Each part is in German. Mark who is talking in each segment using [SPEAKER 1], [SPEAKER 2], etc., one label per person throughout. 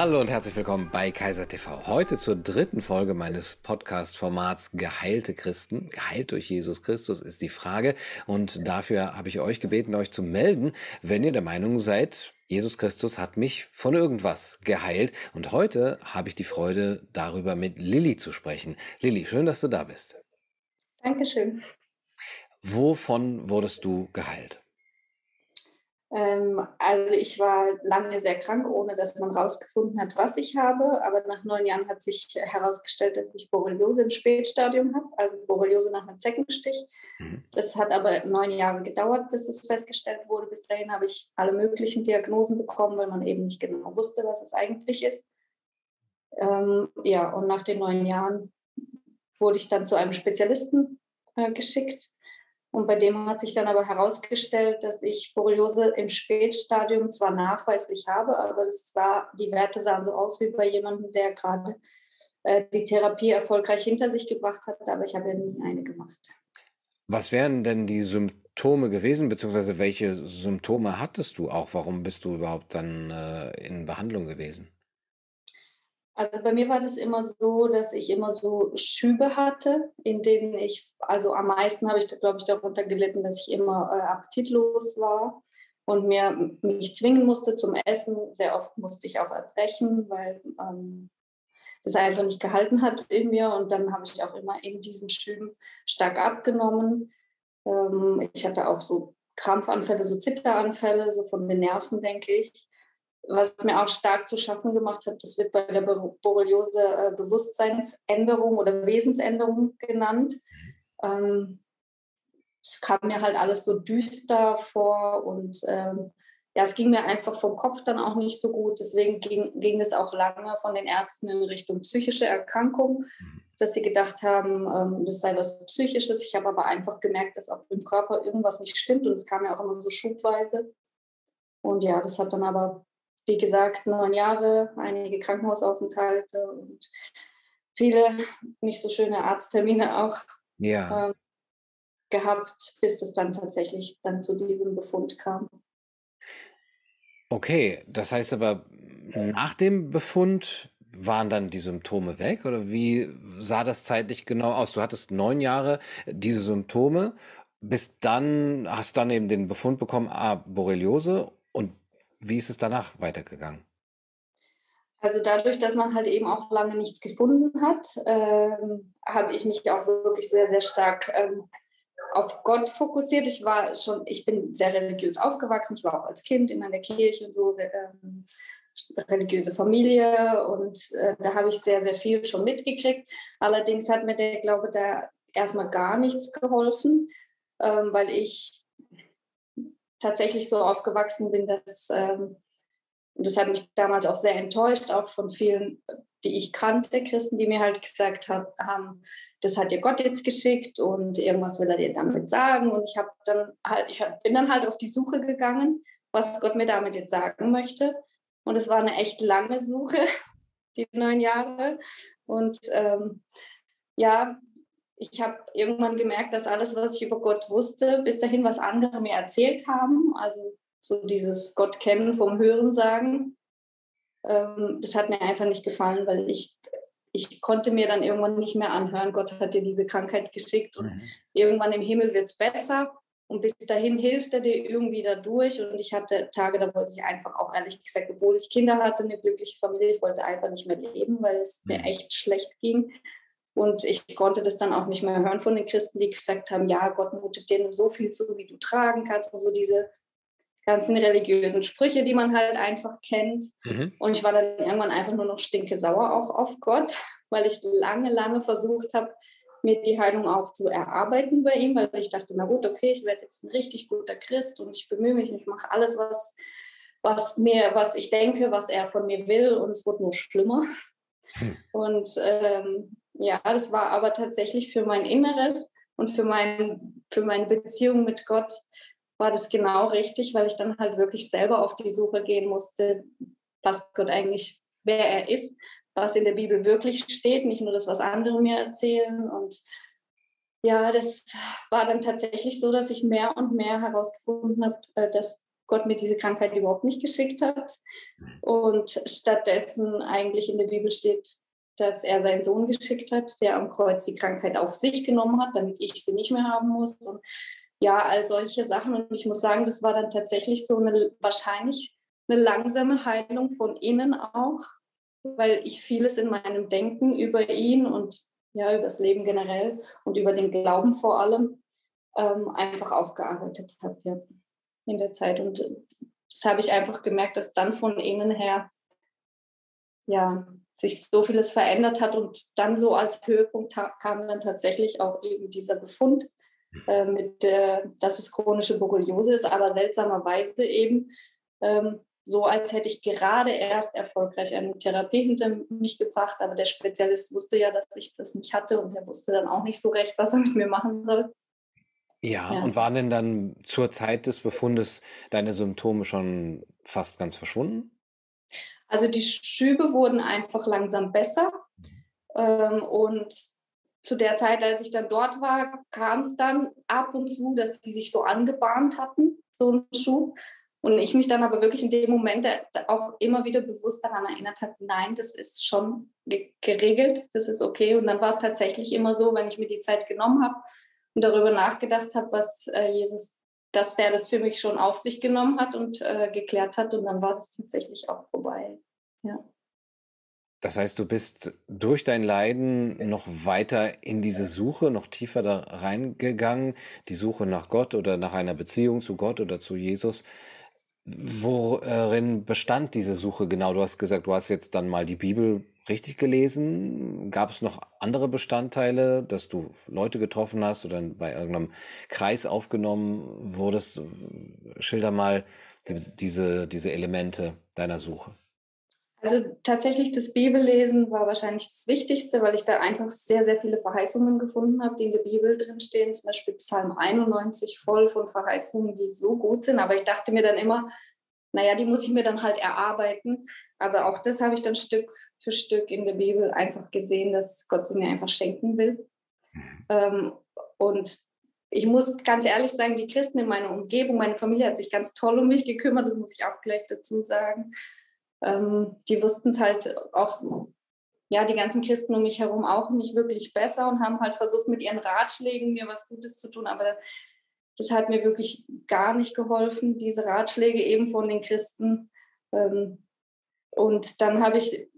[SPEAKER 1] Hallo und herzlich willkommen bei Kaiser TV. Heute zur dritten Folge meines Podcast-Formats Geheilte Christen. Geheilt durch Jesus Christus ist die Frage. Und dafür habe ich euch gebeten, euch zu melden, wenn ihr der Meinung seid, Jesus Christus hat mich von irgendwas geheilt. Und heute habe ich die Freude, darüber mit Lilly zu sprechen. Lilly, schön, dass du da bist.
[SPEAKER 2] Dankeschön.
[SPEAKER 1] Wovon wurdest du geheilt?
[SPEAKER 2] Ähm, also ich war lange sehr krank, ohne dass man herausgefunden hat, was ich habe. Aber nach neun Jahren hat sich herausgestellt, dass ich Borreliose im Spätstadium habe, also Borreliose nach einem Zeckenstich. Mhm. Das hat aber neun Jahre gedauert, bis es festgestellt wurde. Bis dahin habe ich alle möglichen Diagnosen bekommen, weil man eben nicht genau wusste, was es eigentlich ist. Ähm, ja, und nach den neun Jahren wurde ich dann zu einem Spezialisten äh, geschickt und bei dem hat sich dann aber herausgestellt, dass ich Borreliose im Spätstadium zwar nachweislich habe, aber sah, die Werte sahen so aus wie bei jemandem, der gerade äh, die Therapie erfolgreich hinter sich gebracht hat, aber ich habe ja nie eine gemacht.
[SPEAKER 1] Was wären denn die Symptome gewesen, beziehungsweise welche Symptome hattest du auch? Warum bist du überhaupt dann äh, in Behandlung gewesen?
[SPEAKER 2] Also bei mir war das immer so, dass ich immer so Schübe hatte, in denen ich, also am meisten habe ich, glaube ich, darunter gelitten, dass ich immer äh, appetitlos war und mir mich zwingen musste zum Essen. Sehr oft musste ich auch erbrechen, weil ähm, das einfach nicht gehalten hat in mir. Und dann habe ich auch immer in diesen Schüben stark abgenommen. Ähm, ich hatte auch so Krampfanfälle, so Zitteranfälle, so von den Nerven, denke ich was mir auch stark zu schaffen gemacht hat, das wird bei der Borreliose äh, Bewusstseinsänderung oder Wesensänderung genannt. Ähm, es kam mir halt alles so düster vor und ähm, ja, es ging mir einfach vom Kopf dann auch nicht so gut. Deswegen ging, ging es auch lange von den Ärzten in Richtung psychische Erkrankung, dass sie gedacht haben, ähm, das sei was Psychisches. Ich habe aber einfach gemerkt, dass auch im Körper irgendwas nicht stimmt und es kam ja auch immer so schubweise. Und ja, das hat dann aber wie gesagt, neun Jahre, einige Krankenhausaufenthalte und viele nicht so schöne Arzttermine auch ja. ähm, gehabt, bis es dann tatsächlich dann zu diesem Befund kam.
[SPEAKER 1] Okay, das heißt aber, nach dem Befund waren dann die Symptome weg oder wie sah das zeitlich genau aus? Du hattest neun Jahre diese Symptome, bis dann hast du dann eben den Befund bekommen, ah, Borreliose wie ist es danach weitergegangen?
[SPEAKER 2] Also dadurch, dass man halt eben auch lange nichts gefunden hat, ähm, habe ich mich auch wirklich sehr, sehr stark ähm, auf Gott fokussiert. Ich war schon, ich bin sehr religiös aufgewachsen. Ich war auch als Kind immer in der Kirche und so, ähm, religiöse Familie und äh, da habe ich sehr, sehr viel schon mitgekriegt. Allerdings hat mir der Glaube da erstmal gar nichts geholfen, ähm, weil ich tatsächlich so aufgewachsen bin, dass, ähm, und das hat mich damals auch sehr enttäuscht, auch von vielen, die ich kannte, Christen, die mir halt gesagt haben, das hat dir Gott jetzt geschickt und irgendwas will er dir damit sagen. Und ich habe dann halt, ich bin dann halt auf die Suche gegangen, was Gott mir damit jetzt sagen möchte. Und es war eine echt lange Suche, die neun Jahre. Und ähm, ja, ich habe irgendwann gemerkt, dass alles, was ich über Gott wusste, bis dahin, was andere mir erzählt haben, also so dieses Gott kennen vom Hören sagen, ähm, das hat mir einfach nicht gefallen, weil ich, ich konnte mir dann irgendwann nicht mehr anhören, Gott hat dir diese Krankheit geschickt und mhm. irgendwann im Himmel wird es besser und bis dahin hilft er dir irgendwie dadurch und ich hatte Tage, da wollte ich einfach auch ehrlich gesagt, obwohl ich Kinder hatte, eine glückliche Familie, ich wollte einfach nicht mehr leben, weil es mir mhm. echt schlecht ging und ich konnte das dann auch nicht mehr hören von den Christen, die gesagt haben, ja, Gott mutet dir nur so viel zu, wie du tragen kannst. Und so diese ganzen religiösen Sprüche, die man halt einfach kennt. Mhm. Und ich war dann irgendwann einfach nur noch stinke sauer auch auf Gott, weil ich lange, lange versucht habe, mir die Heilung auch zu erarbeiten bei ihm, weil ich dachte, na gut, okay, ich werde jetzt ein richtig guter Christ und ich bemühe mich, ich mache alles, was, was mir, was ich denke, was er von mir will und es wird nur schlimmer. Hm. Und ähm, ja, das war aber tatsächlich für mein Inneres und für, mein, für meine Beziehung mit Gott war das genau richtig, weil ich dann halt wirklich selber auf die Suche gehen musste, was Gott eigentlich, wer er ist, was in der Bibel wirklich steht, nicht nur das, was andere mir erzählen. Und ja, das war dann tatsächlich so, dass ich mehr und mehr herausgefunden habe, äh, dass Gott mir diese Krankheit überhaupt nicht geschickt hat und stattdessen eigentlich in der Bibel steht, dass er seinen Sohn geschickt hat, der am Kreuz die Krankheit auf sich genommen hat, damit ich sie nicht mehr haben muss. Und ja, all solche Sachen. Und ich muss sagen, das war dann tatsächlich so eine wahrscheinlich eine langsame Heilung von innen auch, weil ich vieles in meinem Denken über ihn und ja, über das Leben generell und über den Glauben vor allem ähm, einfach aufgearbeitet habe ja, in der Zeit. Und das habe ich einfach gemerkt, dass dann von innen her ja, sich so vieles verändert hat und dann so als Höhepunkt kam dann tatsächlich auch eben dieser Befund äh, mit, äh, dass es chronische Borreliose ist, aber seltsamerweise eben ähm, so, als hätte ich gerade erst erfolgreich eine Therapie hinter mich gebracht, aber der Spezialist wusste ja, dass ich das nicht hatte und er wusste dann auch nicht so recht, was er mit mir machen soll.
[SPEAKER 1] Ja, ja. und waren denn dann zur Zeit des Befundes deine Symptome schon fast ganz verschwunden?
[SPEAKER 2] Also die Schübe wurden einfach langsam besser. Ähm, und zu der Zeit, als ich dann dort war, kam es dann ab und zu, dass die sich so angebahnt hatten, so ein Schub. Und ich mich dann aber wirklich in dem Moment auch immer wieder bewusst daran erinnert habe, nein, das ist schon geregelt, das ist okay. Und dann war es tatsächlich immer so, wenn ich mir die Zeit genommen habe und darüber nachgedacht habe, was äh, Jesus, dass der das für mich schon auf sich genommen hat und äh, geklärt hat. Und dann war das tatsächlich auch vorbei. Ja.
[SPEAKER 1] Das heißt, du bist durch dein Leiden noch weiter in diese Suche, noch tiefer da reingegangen, die Suche nach Gott oder nach einer Beziehung zu Gott oder zu Jesus. Worin bestand diese Suche genau? Du hast gesagt, du hast jetzt dann mal die Bibel richtig gelesen. Gab es noch andere Bestandteile, dass du Leute getroffen hast oder bei irgendeinem Kreis aufgenommen wurdest? Schilder mal diese, diese Elemente deiner Suche.
[SPEAKER 2] Also tatsächlich das Bibellesen war wahrscheinlich das Wichtigste, weil ich da einfach sehr, sehr viele Verheißungen gefunden habe, die in der Bibel drinstehen. Zum Beispiel Psalm 91 voll von Verheißungen, die so gut sind. Aber ich dachte mir dann immer, naja, die muss ich mir dann halt erarbeiten. Aber auch das habe ich dann Stück für Stück in der Bibel einfach gesehen, dass Gott sie mir einfach schenken will. Mhm. Ähm, und ich muss ganz ehrlich sagen, die Christen in meiner Umgebung, meine Familie hat sich ganz toll um mich gekümmert, das muss ich auch gleich dazu sagen ähm, die wussten es halt auch, ja, die ganzen Christen um mich herum auch nicht wirklich besser und haben halt versucht, mit ihren Ratschlägen mir was Gutes zu tun, aber das hat mir wirklich gar nicht geholfen, diese Ratschläge eben von den Christen. Ähm, und dann habe ich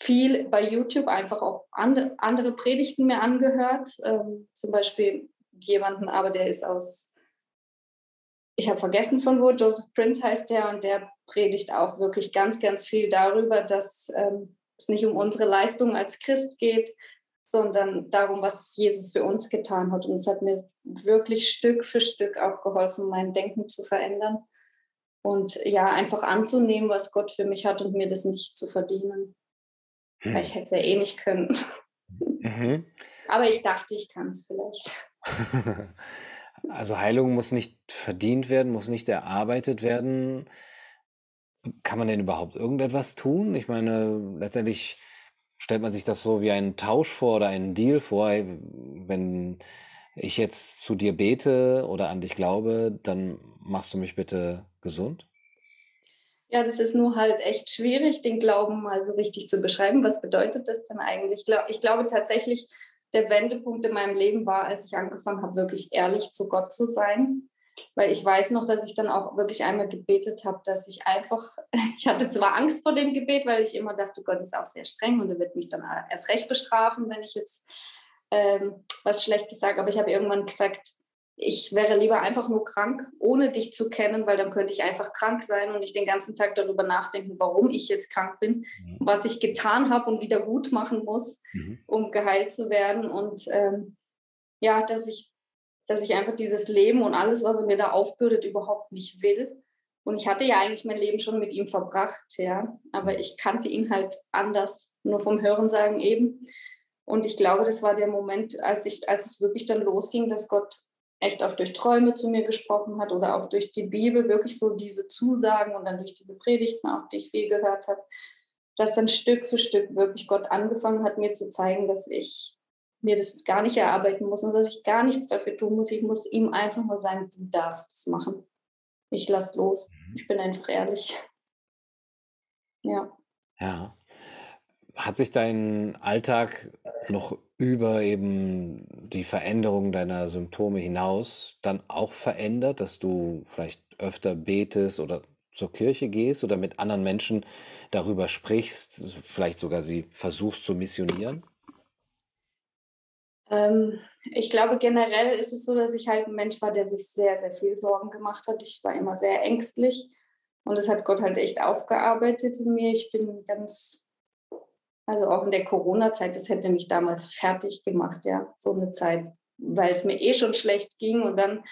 [SPEAKER 2] viel bei YouTube einfach auch andere, Predigten mir angehört. Ähm, zum Beispiel jemanden, aber der ist aus ich habe vergessen von wo, Joseph Prince heißt der und der predigt auch wirklich ganz, ganz viel darüber, dass ähm, es nicht um unsere Leistung als Christ geht, sondern darum, was Jesus für uns getan hat. Und es hat mir wirklich Stück für Stück auch geholfen, mein Denken zu verändern und ja, einfach anzunehmen, was Gott für mich hat und mir das nicht zu verdienen. Hm. Weil ich hätte es ja eh nicht können. Mhm. Aber ich dachte, ich kann es vielleicht.
[SPEAKER 1] Also Heilung muss nicht verdient werden, muss nicht erarbeitet werden. Kann man denn überhaupt irgendetwas tun? Ich meine, letztendlich stellt man sich das so wie einen Tausch vor oder einen Deal vor. Wenn ich jetzt zu dir bete oder an dich glaube, dann machst du mich bitte gesund?
[SPEAKER 2] Ja, das ist nur halt echt schwierig, den Glauben mal so richtig zu beschreiben. Was bedeutet das denn eigentlich? Ich glaube tatsächlich, der Wendepunkt in meinem Leben war, als ich angefangen habe, wirklich ehrlich zu Gott zu sein. Weil ich weiß noch, dass ich dann auch wirklich einmal gebetet habe, dass ich einfach, ich hatte zwar Angst vor dem Gebet, weil ich immer dachte, Gott ist auch sehr streng und er wird mich dann erst recht bestrafen, wenn ich jetzt ähm, was Schlechtes sage. Aber ich habe irgendwann gesagt, ich wäre lieber einfach nur krank, ohne dich zu kennen, weil dann könnte ich einfach krank sein und nicht den ganzen Tag darüber nachdenken, warum ich jetzt krank bin, mhm. was ich getan habe und wieder gut machen muss, mhm. um geheilt zu werden. Und ähm, ja, dass ich, dass ich einfach dieses Leben und alles, was er mir da aufbürdet, überhaupt nicht will. Und ich hatte ja eigentlich mein Leben schon mit ihm verbracht, ja, aber ich kannte ihn halt anders, nur vom Hörensagen eben. Und ich glaube, das war der Moment, als ich, als es wirklich dann losging, dass Gott echt auch durch Träume zu mir gesprochen hat oder auch durch die Bibel wirklich so diese Zusagen und dann durch diese Predigten auch, die ich viel gehört habe, dass dann Stück für Stück wirklich Gott angefangen hat, mir zu zeigen, dass ich mir das gar nicht erarbeiten muss und dass ich gar nichts dafür tun muss. Ich muss ihm einfach nur sagen, du darfst es machen. ich lasse los. Mhm. Ich bin einfach ehrlich. Ja.
[SPEAKER 1] Ja. Hat sich dein Alltag noch über eben die Veränderung deiner Symptome hinaus dann auch verändert, dass du vielleicht öfter betest oder zur Kirche gehst oder mit anderen Menschen darüber sprichst, vielleicht sogar sie versuchst zu missionieren?
[SPEAKER 2] Ähm, ich glaube, generell ist es so, dass ich halt ein Mensch war, der sich sehr, sehr viel Sorgen gemacht hat. Ich war immer sehr ängstlich und das hat Gott halt echt aufgearbeitet in mir. Ich bin ganz, also auch in der Corona-Zeit, das hätte mich damals fertig gemacht, ja, so eine Zeit, weil es mir eh schon schlecht ging und dann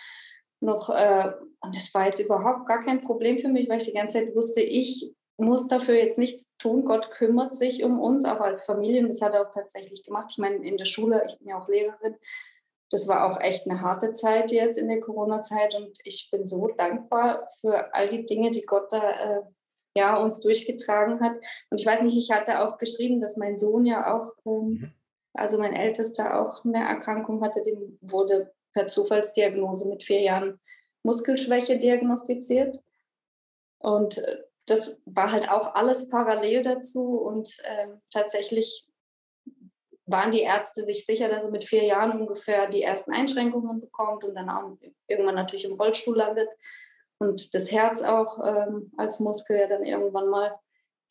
[SPEAKER 2] noch, äh, und das war jetzt überhaupt gar kein Problem für mich, weil ich die ganze Zeit wusste, ich muss dafür jetzt nichts tun. Gott kümmert sich um uns, auch als Familie. Und das hat er auch tatsächlich gemacht. Ich meine, in der Schule, ich bin ja auch Lehrerin, das war auch echt eine harte Zeit jetzt in der Corona-Zeit. Und ich bin so dankbar für all die Dinge, die Gott da äh, ja, uns durchgetragen hat. Und ich weiß nicht, ich hatte auch geschrieben, dass mein Sohn ja auch, ähm, mhm. also mein Ältester auch eine Erkrankung hatte, dem wurde per Zufallsdiagnose mit vier Jahren Muskelschwäche diagnostiziert. Und äh, das war halt auch alles parallel dazu und ähm, tatsächlich waren die Ärzte sich sicher, dass er mit vier Jahren ungefähr die ersten Einschränkungen bekommt und dann auch irgendwann natürlich im Rollstuhl landet und das Herz auch ähm, als Muskel ja dann irgendwann mal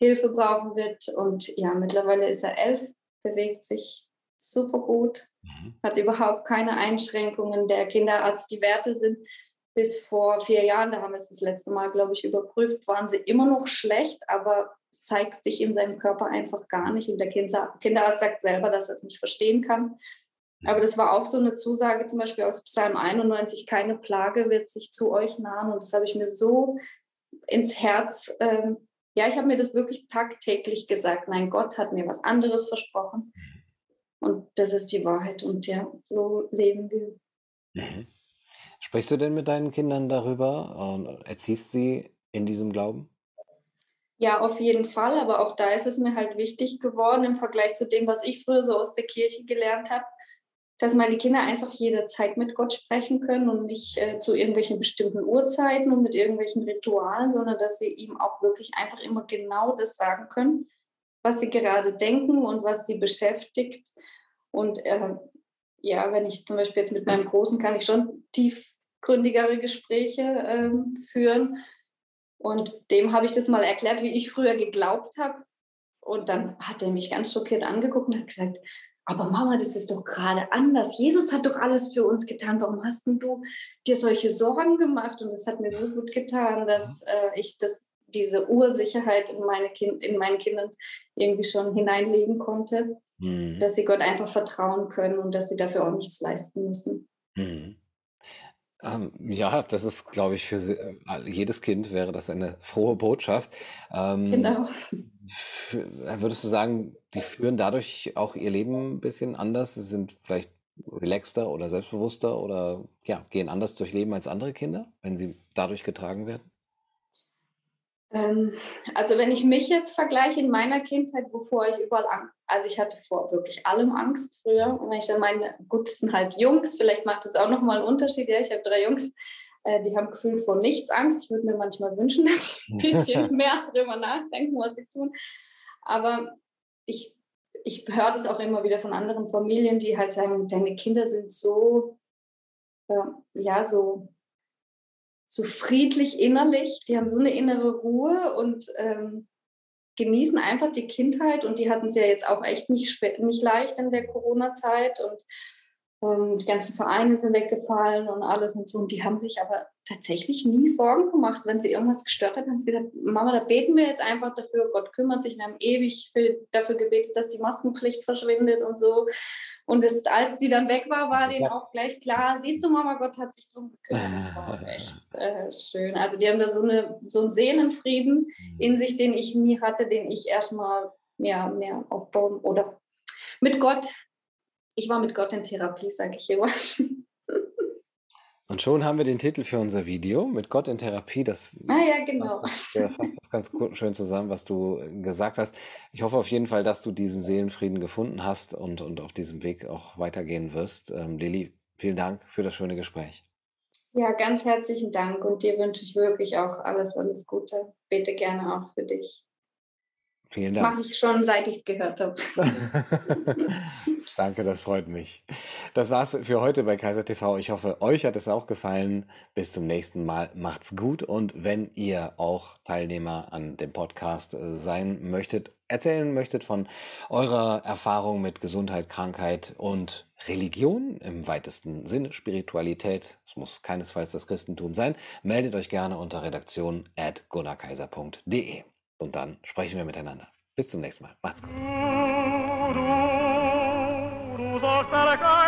[SPEAKER 2] Hilfe brauchen wird. Und ja, mittlerweile ist er elf, bewegt sich super gut, mhm. hat überhaupt keine Einschränkungen. Der Kinderarzt, die Werte sind bis vor vier Jahren, da haben wir es das letzte Mal, glaube ich, überprüft, waren sie immer noch schlecht, aber es zeigt sich in seinem Körper einfach gar nicht. Und der Kinderarzt sagt selber, dass er es nicht verstehen kann. Aber das war auch so eine Zusage, zum Beispiel aus Psalm 91, keine Plage wird sich zu euch nahen. Und das habe ich mir so ins Herz, ähm, ja, ich habe mir das wirklich tagtäglich gesagt. Nein, Gott hat mir was anderes versprochen. Und das ist die Wahrheit. Und ja, so leben wir.
[SPEAKER 1] Mhm. Sprichst du denn mit deinen Kindern darüber und erziehst sie in diesem Glauben?
[SPEAKER 2] Ja, auf jeden Fall. Aber auch da ist es mir halt wichtig geworden im Vergleich zu dem, was ich früher so aus der Kirche gelernt habe, dass meine Kinder einfach jederzeit mit Gott sprechen können und nicht äh, zu irgendwelchen bestimmten Uhrzeiten und mit irgendwelchen Ritualen, sondern dass sie ihm auch wirklich einfach immer genau das sagen können, was sie gerade denken und was sie beschäftigt. Und äh, ja, wenn ich zum Beispiel jetzt mit meinem Großen kann ich schon tiefgründigere Gespräche ähm, führen. Und dem habe ich das mal erklärt, wie ich früher geglaubt habe. Und dann hat er mich ganz schockiert angeguckt und hat gesagt, aber Mama, das ist doch gerade anders. Jesus hat doch alles für uns getan. Warum hast du dir solche Sorgen gemacht? Und das hat mir so gut getan, dass äh, ich das, diese Ursicherheit in, meine kind, in meinen Kindern irgendwie schon hineinlegen konnte mhm. dass sie Gott einfach vertrauen können und dass sie dafür auch nichts leisten müssen. Mhm.
[SPEAKER 1] Ähm, ja, das ist, glaube ich, für äh, jedes Kind wäre das eine frohe Botschaft. Ähm, genau. Würdest du sagen, die führen dadurch auch ihr Leben ein bisschen anders? Sie sind vielleicht relaxter oder selbstbewusster oder ja, gehen anders durch Leben als andere Kinder, wenn sie dadurch getragen werden?
[SPEAKER 2] Ähm, also wenn ich mich jetzt vergleiche in meiner Kindheit, wovor ich überall Angst, also ich hatte vor wirklich allem Angst früher. Und wenn ich dann meine, gut, das sind halt Jungs, vielleicht macht das auch nochmal einen Unterschied. Ja, ich habe drei Jungs, äh, die haben gefühlt vor nichts Angst. Ich würde mir manchmal wünschen, dass sie ein bisschen mehr drüber nachdenken, was sie tun. Aber ich, ich höre das auch immer wieder von anderen Familien, die halt sagen, deine Kinder sind so, ja, so so friedlich innerlich, die haben so eine innere Ruhe und ähm, genießen einfach die Kindheit und die hatten es ja jetzt auch echt nicht, nicht leicht in der Corona-Zeit und ähm, die ganzen Vereine sind weggefallen und alles und so. Und die haben sich aber tatsächlich nie Sorgen gemacht, wenn sie irgendwas gestört hat, haben sie gesagt, Mama, da beten wir jetzt einfach dafür, Gott kümmert sich, wir haben ewig für, dafür gebetet, dass die Maskenpflicht verschwindet und so und das, als die dann weg war, war denen auch gleich klar, siehst du, Mama, Gott hat sich drum gekümmert. Das war auch echt äh, schön. Also die haben da so, eine, so einen Seelenfrieden mhm. in sich, den ich nie hatte, den ich erstmal ja, mehr aufbauen oder mit Gott. Ich war mit Gott in Therapie, sage ich immer.
[SPEAKER 1] Und schon haben wir den Titel für unser Video mit Gott in Therapie. Das
[SPEAKER 2] ah ja, genau.
[SPEAKER 1] fasst, das, fasst das ganz schön zusammen, was du gesagt hast. Ich hoffe auf jeden Fall, dass du diesen Seelenfrieden gefunden hast und, und auf diesem Weg auch weitergehen wirst. Ähm, Lili, vielen Dank für das schöne Gespräch.
[SPEAKER 2] Ja, ganz herzlichen Dank und dir wünsche ich wirklich auch alles, alles Gute. Bete gerne auch für dich.
[SPEAKER 1] Vielen Dank.
[SPEAKER 2] Mache ich schon, seit ich es gehört habe.
[SPEAKER 1] Danke, das freut mich. Das war's für heute bei Kaiser TV. Ich hoffe, euch hat es auch gefallen. Bis zum nächsten Mal. Macht's gut. Und wenn ihr auch Teilnehmer an dem Podcast äh, sein möchtet, erzählen möchtet von eurer Erfahrung mit Gesundheit, Krankheit und Religion im weitesten Sinne, Spiritualität, es muss keinesfalls das Christentum sein, meldet euch gerne unter redaktion at gunnarkaiser.de. Und dann sprechen wir miteinander. Bis zum nächsten Mal. Macht's gut. Du, du, du